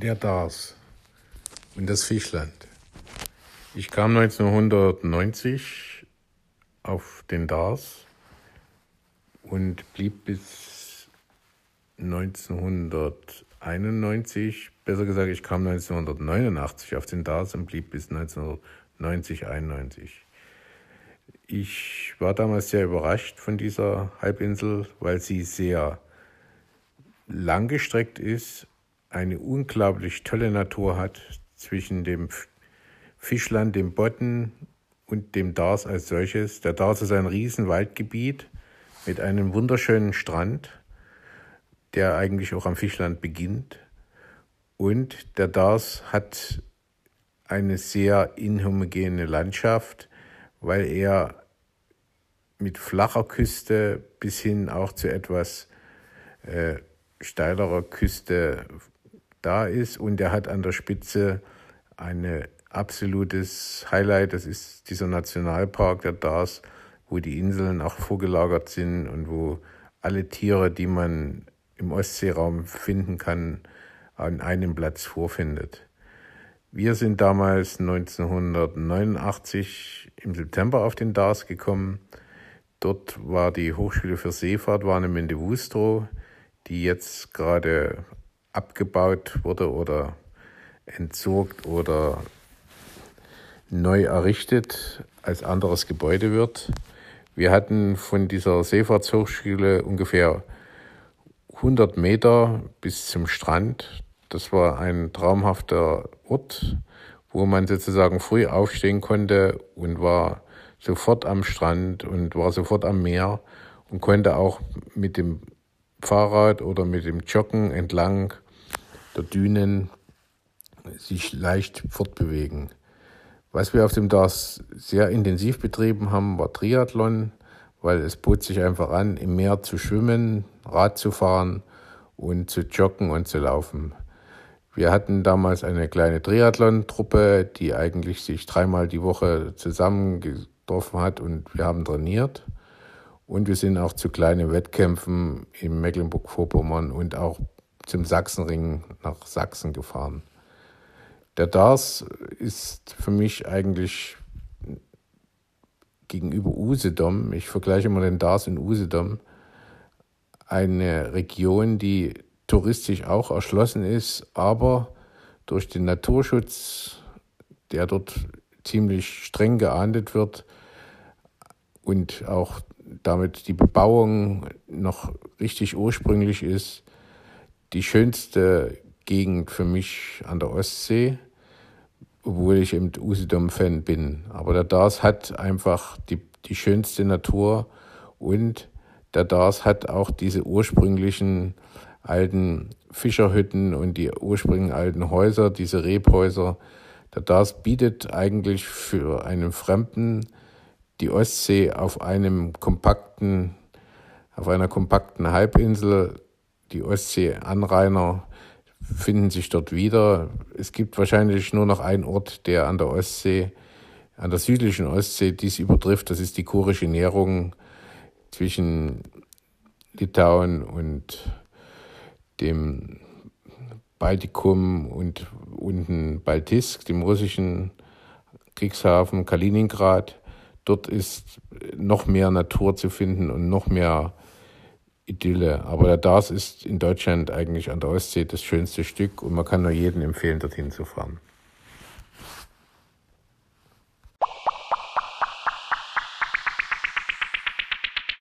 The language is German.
Der Dars und das Fischland. Ich kam 1990 auf den Dars und blieb bis 1991, besser gesagt, ich kam 1989 auf den Dars und blieb bis 1990, 91. Ich war damals sehr überrascht von dieser Halbinsel, weil sie sehr langgestreckt ist, eine unglaublich tolle Natur hat zwischen dem Fischland, dem Bodden und dem Dars als solches. Der Dars ist ein Riesenwaldgebiet mit einem wunderschönen Strand, der eigentlich auch am Fischland beginnt. Und der Dars hat eine sehr inhomogene Landschaft, weil er mit flacher Küste bis hin auch zu etwas äh, steilerer Küste da ist und er hat an der Spitze ein absolutes Highlight, das ist dieser Nationalpark der Dars, wo die Inseln auch vorgelagert sind und wo alle Tiere, die man im Ostseeraum finden kann, an einem Platz vorfindet. Wir sind damals 1989 im September auf den Dars gekommen. Dort war die Hochschule für Seefahrt, war in Mendewustrow die jetzt gerade abgebaut wurde oder entsorgt oder neu errichtet als anderes Gebäude wird. Wir hatten von dieser Seefahrtshochschule ungefähr 100 Meter bis zum Strand. Das war ein traumhafter Ort, wo man sozusagen früh aufstehen konnte und war sofort am Strand und war sofort am Meer und konnte auch mit dem Fahrrad oder mit dem Joggen entlang der Dünen sich leicht fortbewegen. Was wir auf dem DAS sehr intensiv betrieben haben, war Triathlon, weil es bot sich einfach an, im Meer zu schwimmen, Rad zu fahren und zu joggen und zu laufen. Wir hatten damals eine kleine Triathlon-Truppe, die eigentlich sich dreimal die Woche zusammengetroffen hat und wir haben trainiert. Und wir sind auch zu kleinen Wettkämpfen in Mecklenburg-Vorpommern und auch zum Sachsenring nach Sachsen gefahren. Der Dars ist für mich eigentlich gegenüber Usedom, ich vergleiche immer den Dars und Usedom, eine Region, die touristisch auch erschlossen ist, aber durch den Naturschutz, der dort ziemlich streng geahndet wird und auch damit die Bebauung noch richtig ursprünglich ist, die schönste Gegend für mich an der Ostsee, obwohl ich eben Usedom-Fan bin. Aber der Dars hat einfach die, die schönste Natur und der Dars hat auch diese ursprünglichen alten Fischerhütten und die ursprünglichen alten Häuser, diese Rebhäuser. Der Dars bietet eigentlich für einen Fremden die Ostsee auf einem kompakten, auf einer kompakten Halbinsel. Die Ostsee-Anrainer finden sich dort wieder. Es gibt wahrscheinlich nur noch einen Ort, der an der Ostsee, an der südlichen Ostsee dies übertrifft. Das ist die kurische Nährung zwischen Litauen und dem Baltikum und unten Baltisk, dem russischen Kriegshafen Kaliningrad. Dort ist noch mehr Natur zu finden und noch mehr Idylle. Aber der Dars ist in Deutschland eigentlich an der Ostsee das schönste Stück und man kann nur jedem empfehlen, dorthin zu fahren.